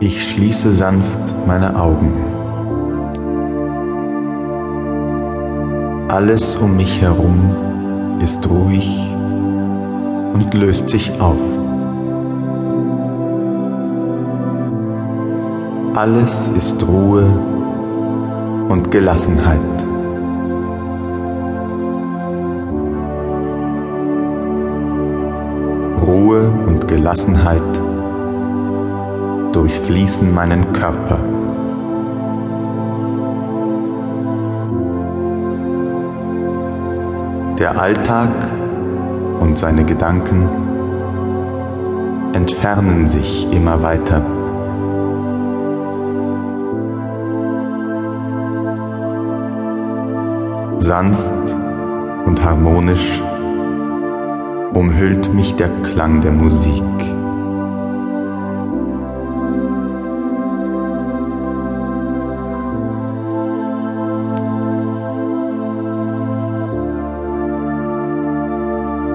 Ich schließe sanft meine Augen. Alles um mich herum ist ruhig und löst sich auf. Alles ist Ruhe und Gelassenheit. Ruhe und Gelassenheit durchfließen meinen Körper. Der Alltag und seine Gedanken entfernen sich immer weiter. Sanft und harmonisch umhüllt mich der Klang der Musik.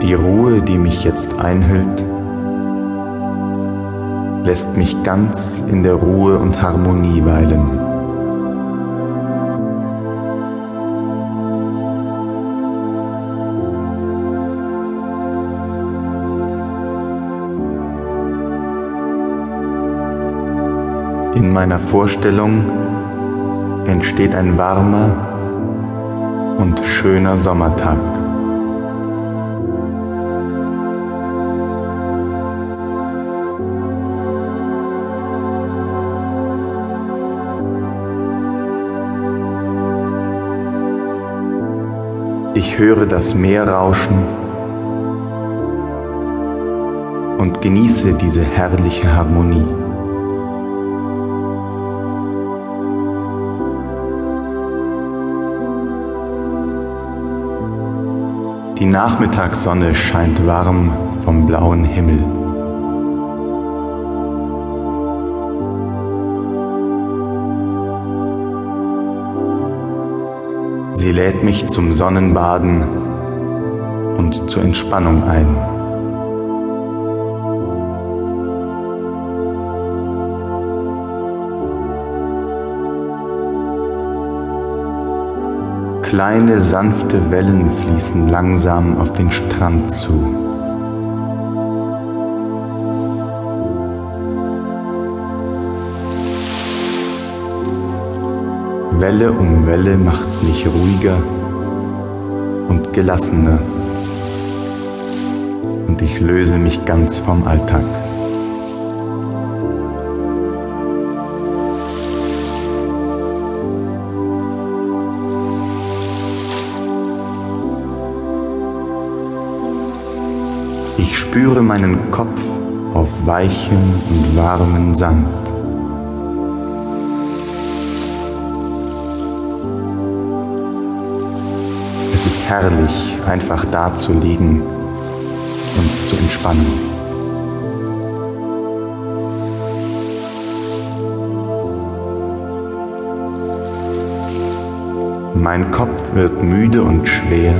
Die Ruhe, die mich jetzt einhüllt, lässt mich ganz in der Ruhe und Harmonie weilen. In meiner Vorstellung entsteht ein warmer und schöner Sommertag. Ich höre das Meer rauschen und genieße diese herrliche Harmonie. Die Nachmittagssonne scheint warm vom blauen Himmel. Sie lädt mich zum Sonnenbaden und zur Entspannung ein. Kleine sanfte Wellen fließen langsam auf den Strand zu. Welle um Welle macht mich ruhiger und gelassener und ich löse mich ganz vom Alltag. Ich spüre meinen Kopf auf weichem und warmen Sand. Es ist herrlich, einfach da zu liegen und zu entspannen. Mein Kopf wird müde und schwer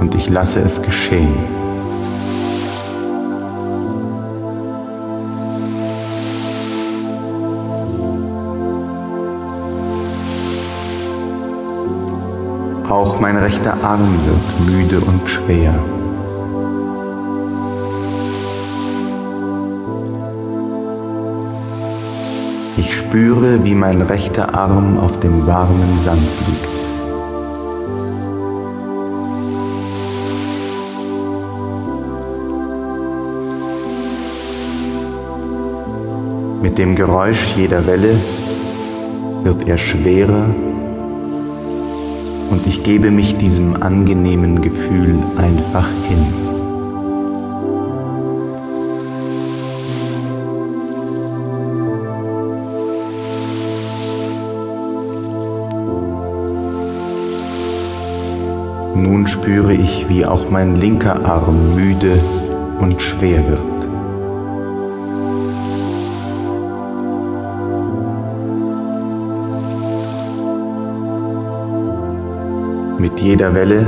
und ich lasse es geschehen. Auch mein rechter Arm wird müde und schwer. Ich spüre, wie mein rechter Arm auf dem warmen Sand liegt. Mit dem Geräusch jeder Welle wird er schwerer und ich gebe mich diesem angenehmen Gefühl einfach hin. Nun spüre ich, wie auch mein linker Arm müde und schwer wird. Mit jeder Welle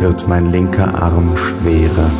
wird mein linker Arm schwerer.